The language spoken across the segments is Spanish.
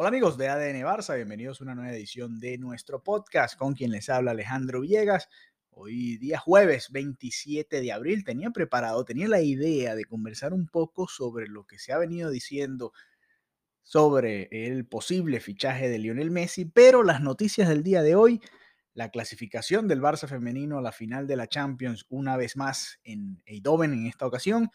Hola amigos de ADN Barça, bienvenidos a una nueva edición de nuestro podcast con quien les habla Alejandro Villegas. Hoy día jueves 27 de abril tenía preparado, tenía la idea de conversar un poco sobre lo que se ha venido diciendo sobre el posible fichaje de Lionel Messi, pero las noticias del día de hoy, la clasificación del Barça femenino a la final de la Champions una vez más en Eindhoven en esta ocasión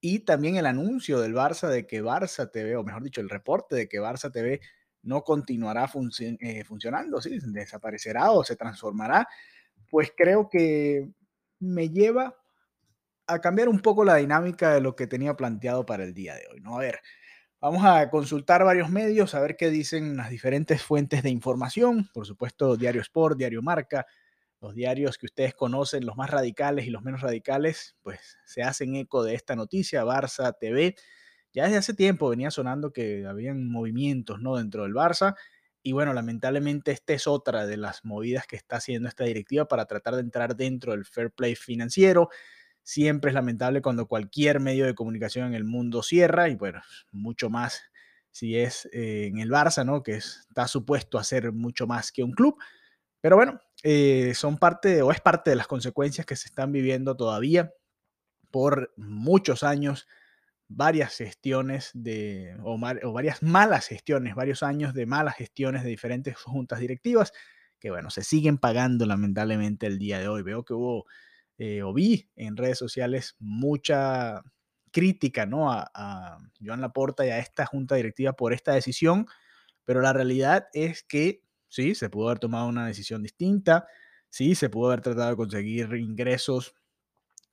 y también el anuncio del Barça de que Barça TV, o mejor dicho, el reporte de que Barça TV no continuará eh, funcionando, ¿sí? desaparecerá o se transformará, pues creo que me lleva a cambiar un poco la dinámica de lo que tenía planteado para el día de hoy. ¿no? A ver, vamos a consultar varios medios, a ver qué dicen las diferentes fuentes de información, por supuesto, Diario Sport, Diario Marca, los diarios que ustedes conocen, los más radicales y los menos radicales, pues se hacen eco de esta noticia. Barça TV, ya desde hace tiempo venía sonando que habían movimientos ¿no? dentro del Barça. Y bueno, lamentablemente esta es otra de las movidas que está haciendo esta directiva para tratar de entrar dentro del fair play financiero. Siempre es lamentable cuando cualquier medio de comunicación en el mundo cierra y bueno, mucho más si es eh, en el Barça, ¿no? Que está supuesto a ser mucho más que un club. Pero bueno, eh, son parte o es parte de las consecuencias que se están viviendo todavía por muchos años, varias gestiones de, o, varias malas gestiones, varios años de malas gestiones de diferentes juntas directivas que, bueno, se siguen pagando lamentablemente el día de hoy. Veo que hubo, eh, o vi en redes sociales mucha crítica, ¿no? A, a Joan Laporta y a esta junta directiva por esta decisión, pero la realidad es que Sí, se pudo haber tomado una decisión distinta. Sí, se pudo haber tratado de conseguir ingresos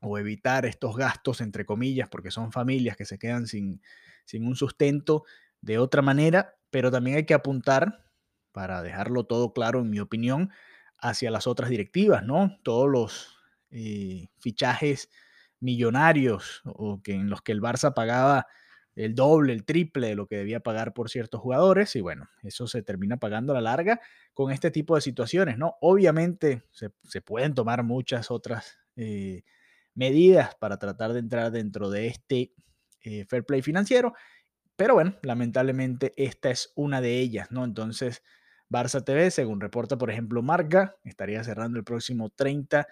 o evitar estos gastos, entre comillas, porque son familias que se quedan sin, sin un sustento de otra manera, pero también hay que apuntar, para dejarlo todo claro, en mi opinión, hacia las otras directivas, ¿no? Todos los eh, fichajes millonarios o que en los que el Barça pagaba el doble, el triple de lo que debía pagar por ciertos jugadores y bueno, eso se termina pagando a la larga con este tipo de situaciones, ¿no? Obviamente se, pueden tomar muchas otras eh, medidas para tratar de entrar dentro de este eh, fair play financiero, pero bueno, lamentablemente esta es una de ellas, ¿no? Entonces, Barça TV, según reporta por ejemplo Marca, estaría cerrando el próximo 30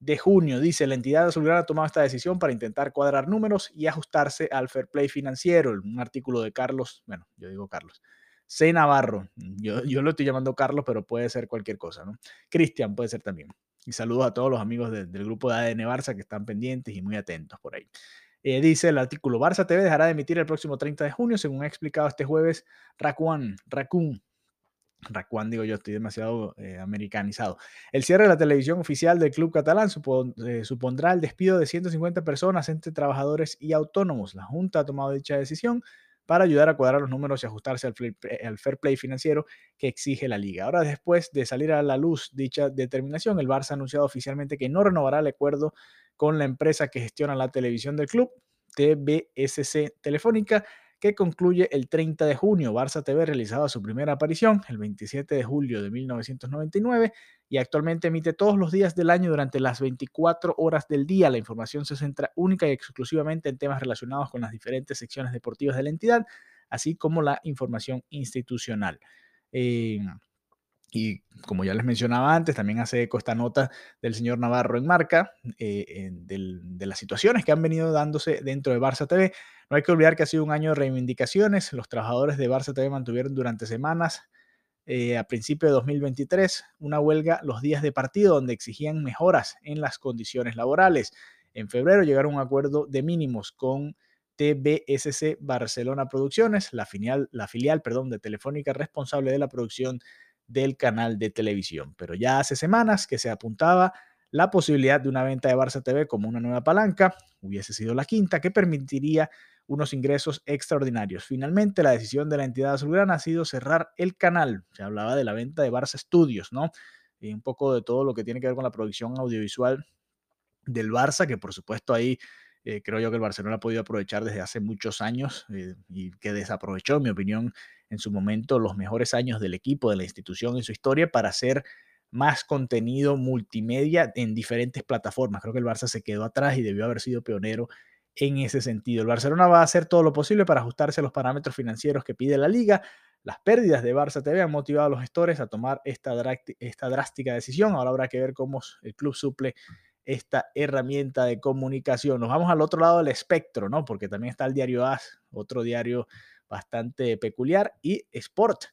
de junio. Dice, la entidad azulgrana ha tomado esta decisión para intentar cuadrar números y ajustarse al fair play financiero. Un artículo de Carlos, bueno, yo digo Carlos, C. Navarro. Yo, yo lo estoy llamando Carlos, pero puede ser cualquier cosa, ¿no? Cristian puede ser también. Y saludos a todos los amigos del grupo de ADN Barça que están pendientes y muy atentos por ahí. Eh, dice el artículo, Barça TV dejará de emitir el próximo 30 de junio, según ha explicado este jueves Raccoon, Raccoon Racuán, digo yo, estoy demasiado eh, americanizado. El cierre de la televisión oficial del club catalán eh, supondrá el despido de 150 personas entre trabajadores y autónomos. La Junta ha tomado dicha decisión para ayudar a cuadrar los números y ajustarse al, al fair play financiero que exige la liga. Ahora, después de salir a la luz dicha determinación, el Barça ha anunciado oficialmente que no renovará el acuerdo con la empresa que gestiona la televisión del club, TBSC Telefónica, que concluye el 30 de junio. Barça TV realizaba su primera aparición el 27 de julio de 1999 y actualmente emite todos los días del año durante las 24 horas del día. La información se centra única y exclusivamente en temas relacionados con las diferentes secciones deportivas de la entidad, así como la información institucional. Eh, y como ya les mencionaba antes, también hace eco esta nota del señor Navarro en marca eh, de las situaciones que han venido dándose dentro de Barça TV. No hay que olvidar que ha sido un año de reivindicaciones. Los trabajadores de Barça TV mantuvieron durante semanas, eh, a principio de 2023, una huelga los días de partido donde exigían mejoras en las condiciones laborales. En febrero llegaron a un acuerdo de mínimos con TBSC Barcelona Producciones, la filial, la filial perdón, de Telefónica responsable de la producción del canal de televisión. Pero ya hace semanas que se apuntaba la posibilidad de una venta de Barça TV como una nueva palanca, hubiese sido la quinta, que permitiría unos ingresos extraordinarios. Finalmente, la decisión de la entidad azulgrana ha sido cerrar el canal. Se hablaba de la venta de Barça Studios, ¿no? Y un poco de todo lo que tiene que ver con la producción audiovisual del Barça, que por supuesto ahí eh, creo yo que el Barcelona ha podido aprovechar desde hace muchos años eh, y que desaprovechó, en mi opinión, en su momento los mejores años del equipo, de la institución en su historia para hacer más contenido multimedia en diferentes plataformas. Creo que el Barça se quedó atrás y debió haber sido pionero en ese sentido. El Barcelona va a hacer todo lo posible para ajustarse a los parámetros financieros que pide la liga. Las pérdidas de Barça TV han motivado a los gestores a tomar esta, drástica decisión. Ahora habrá que ver cómo el club suple esta herramienta de comunicación. Nos vamos al otro lado del espectro, ¿no? Porque también está el diario AS, otro diario bastante peculiar, y Sport,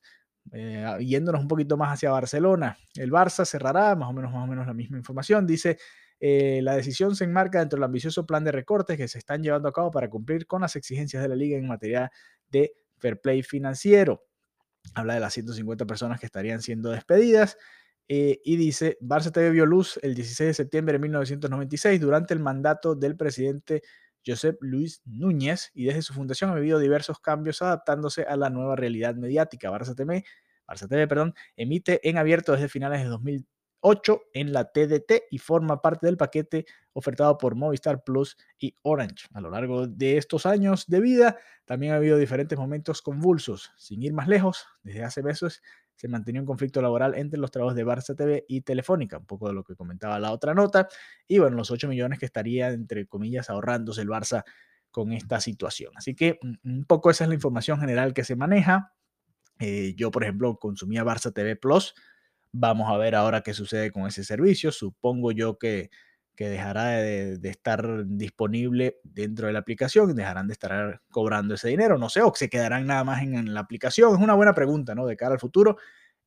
eh, yéndonos un poquito más hacia Barcelona. El Barça cerrará, más o menos, más o menos la misma información. Dice, eh, la decisión se enmarca dentro del ambicioso plan de recortes que se están llevando a cabo para cumplir con las exigencias de la liga en materia de fair play financiero. Habla de las 150 personas que estarían siendo despedidas. Eh, y dice, Barça TV vio luz el 16 de septiembre de 1996 durante el mandato del presidente Josep Luis Núñez y desde su fundación ha vivido diversos cambios adaptándose a la nueva realidad mediática. Barça TV, Barça TV perdón, emite en abierto desde finales de 2008 en la TDT y forma parte del paquete ofertado por Movistar Plus y Orange. A lo largo de estos años de vida también ha habido diferentes momentos convulsos. Sin ir más lejos, desde hace meses se mantenía un conflicto laboral entre los trabajos de Barça TV y Telefónica, un poco de lo que comentaba la otra nota, y bueno, los 8 millones que estaría, entre comillas, ahorrándose el Barça con esta situación. Así que mm, un poco esa es la información general que se maneja. Eh, yo, por ejemplo, consumía Barça TV Plus. Vamos a ver ahora qué sucede con ese servicio. Supongo yo que, que dejará de, estar disponible dentro de la aplicación, dejarán de estar cobrando ese dinero, no sé, o se quedarán nada más en, la aplicación. Es una buena pregunta, ¿no? De cara al futuro.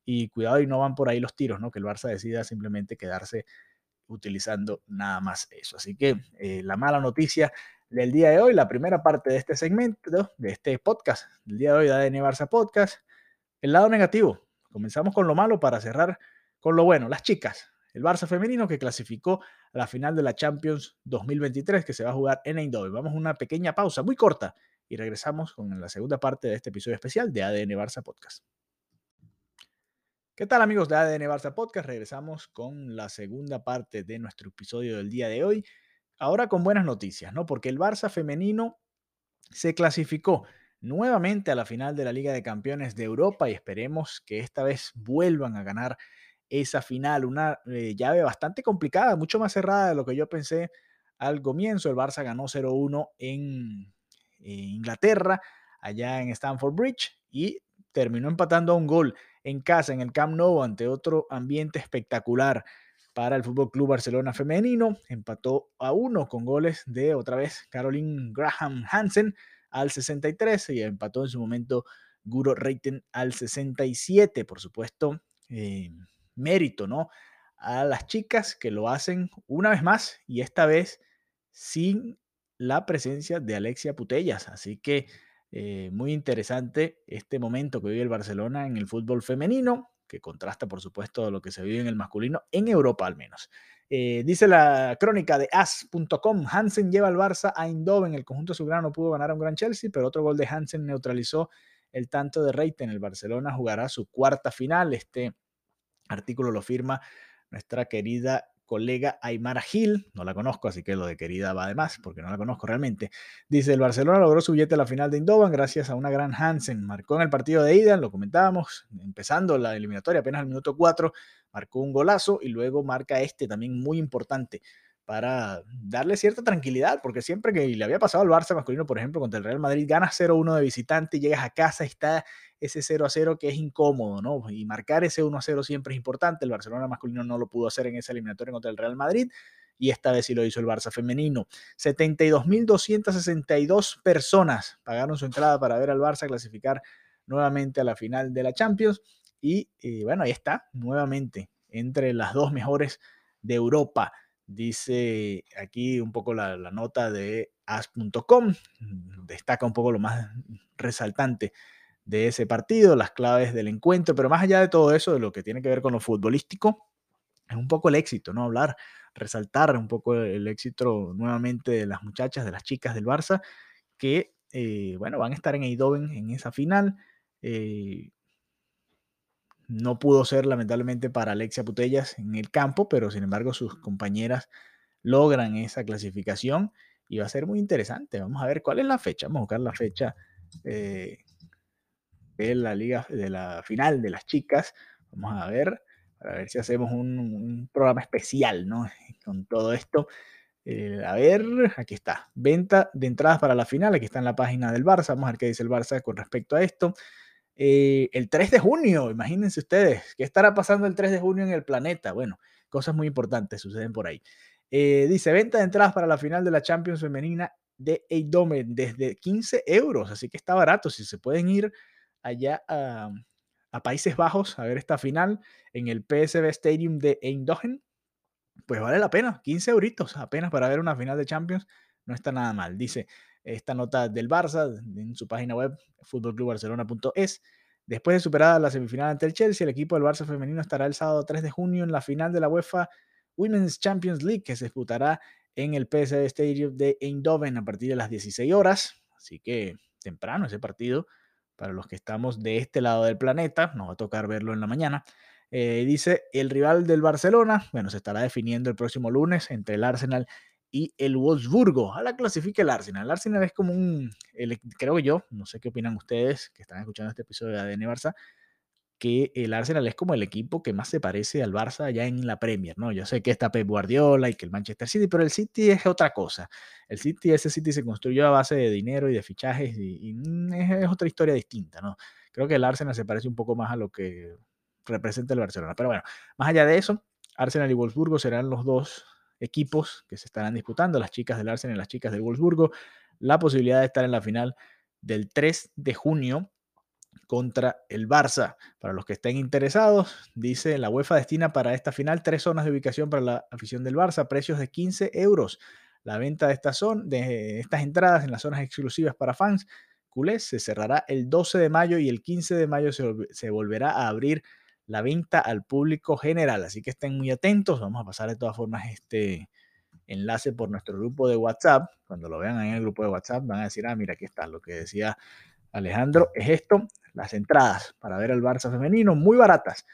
Y cuidado y no van por ahí los tiros, ¿no? Que el Barça decida simplemente quedarse utilizando nada más eso. Así que eh, la mala noticia del día de hoy, la primera parte de este segmento, de este podcast, del día de hoy de ADN Barça Podcast, el lado negativo. Comenzamos con lo malo para cerrar con lo bueno. Las chicas, el Barça femenino que clasificó a la final de la Champions 2023 que se va a jugar en Eindhoven. Vamos a una pequeña pausa muy corta y regresamos con la segunda parte de este episodio especial de ADN Barça Podcast. ¿Qué tal amigos de ADN Barça Podcast? Regresamos con la segunda parte de nuestro episodio del día de hoy. Ahora con buenas noticias, ¿no? Porque el Barça femenino se clasificó nuevamente a la final de la Liga de Campeones de Europa y esperemos que esta vez vuelvan a ganar esa final, una eh, llave bastante complicada, mucho más cerrada de lo que yo pensé al comienzo. El Barça ganó 0-1 en, en Inglaterra, allá en Stamford Bridge, y terminó empatando a un gol en casa, en el Camp Nou, ante otro ambiente espectacular para el Fútbol Club Barcelona femenino. Empató a uno con goles de otra vez Caroline Graham Hansen al 63 y empató en su momento Guro Reiten al 67. Por supuesto, eh, mérito, ¿no? A las chicas que lo hacen una vez más y esta vez sin la presencia de Alexia Putellas. Así que eh, muy interesante este momento que vive el Barcelona en el fútbol femenino, que contrasta, por supuesto, lo que se vive en el masculino, en Europa al menos. Eh, dice la crónica de as.com, Hansen lleva al Barça a Eindhoven, el conjunto azulgrana pudo ganar a un gran Chelsea, pero otro gol de Hansen neutralizó el tanto de Reiten. El Barcelona jugará su cuarta final. Este artículo lo firma nuestra querida colega Aymara Gil, no la conozco, así que lo de querida va de más, porque no la conozco realmente. Dice, el Barcelona logró su billete a la final de Indoban gracias a una gran Hansen. Marcó en el partido de ida, lo comentábamos, empezando la eliminatoria apenas al minuto 4, marcó un golazo y luego marca este también muy importante para darle cierta tranquilidad, porque siempre que le había pasado al Barça masculino, por ejemplo, contra el Real Madrid, ganas 0-1 de visitante, llegas a casa, está ese 0-0 que es incómodo, ¿no? Y marcar ese 1-0 siempre es importante. El Barcelona masculino no lo pudo hacer en esa eliminatoria contra el Real Madrid y esta vez sí lo hizo el Barça femenino. 72.262 personas pagaron su entrada para ver al Barça clasificar nuevamente a la final de la Champions y, y bueno, ahí está, nuevamente entre las dos mejores de Europa. Dice aquí un poco la, nota de as.com, destaca un poco lo más resaltante de ese partido, las claves del encuentro, pero más allá de todo eso, de lo que tiene que ver con lo futbolístico, es un poco el éxito, ¿no? Hablar, resaltar un poco el éxito nuevamente de las muchachas, de las chicas del Barça, que, eh, bueno, van a estar en Eindhoven en esa final. Eh, no pudo ser lamentablemente para Alexia Putellas en el campo, pero sin embargo sus compañeras logran esa clasificación y va a ser muy interesante. Vamos a ver cuál es la fecha. Vamos a buscar la fecha eh, de la liga, de la final de las chicas. Vamos a ver, para ver si hacemos un, programa especial, ¿no? Con todo esto. Eh, a ver, aquí está. Venta de entradas para la final. Aquí está en la página del Barça. Vamos a ver qué dice el Barça con respecto a esto. Eh, el 3 de junio. Imagínense ustedes, ¿qué estará pasando el 3 de junio en el planeta? Bueno, cosas muy importantes suceden por ahí. Eh, dice, venta de entradas para la final de la Champions femenina de Eindhoven desde 15 euros, así que está barato. Si se pueden ir allá a, a Países Bajos a ver esta final en el PSV Stadium de Eindhoven, pues vale la pena, 15 euritos apenas para ver una final de Champions, no está nada mal. Dice esta nota del Barça en su página web, futbolclubbarcelona.es. Después de superada la semifinal ante el Chelsea, el equipo del Barça femenino estará el sábado 3 de junio en la final de la UEFA Women's Champions League, que se disputará en el PSV Stadium de Eindhoven a partir de las 16 horas. Así que temprano ese partido para los que estamos de este lado del planeta. Nos va a tocar verlo en la mañana. Eh, dice, el rival del Barcelona, bueno, se estará definiendo el próximo lunes entre el Arsenal y el Wolfsburgo. Ojalá clasifique el Arsenal. El Arsenal es como un, creo yo, no sé qué opinan ustedes que están escuchando este episodio de ADN Barça, que el Arsenal es como el equipo que más se parece al Barça ya en la Premier, ¿no? Yo sé que está Pep Guardiola y que el Manchester City, pero el City es otra cosa. El City, ese City se construyó a base de dinero y de fichajes y, mm, es, otra historia distinta, ¿no? Creo que el Arsenal se parece un poco más a lo que representa el Barcelona. Pero bueno, más allá de eso, Arsenal y Wolfsburgo serán los dos equipos que se estarán disputando, las chicas del Arsenal y las chicas del Wolfsburgo, la posibilidad de estar en la final del 3 de junio contra el Barça. Para los que estén interesados, dice la UEFA destina para esta final tres zonas de ubicación para la afición del Barça, precios de 15 euros. La venta de estas, de estas entradas en las zonas exclusivas para fans culés se cerrará el 12 de mayo y el 15 de mayo se volverá a abrir la venta al público general. Así que estén muy atentos. Vamos a pasar de todas formas este enlace por nuestro grupo de WhatsApp. Cuando lo vean en el grupo de WhatsApp van a decir, ah, mira, aquí está lo que decía Alejandro, es esto, las entradas para ver al Barça femenino, muy baratas,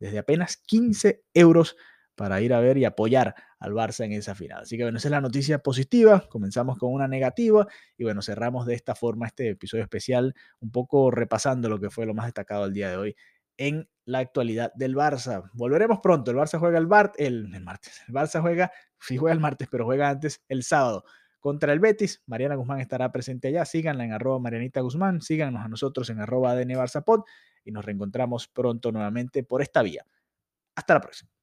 desde apenas 15 euros para ir a ver y apoyar al Barça en esa final. Así que bueno, esa es la noticia positiva. Comenzamos con una negativa y bueno, cerramos de esta forma este episodio especial, un poco repasando lo que fue lo más destacado el día de hoy en la actualidad del Barça. Volveremos pronto. El Barça juega el, Bart, el, el martes. El Barça juega, sí juega el martes, pero juega antes el sábado contra el Betis. Mariana Guzmán estará presente allá. Síganla en arroba Marianita Guzmán. Síganos a nosotros en arroba ADN Barzapod y nos reencontramos pronto nuevamente por esta vía. Hasta la próxima.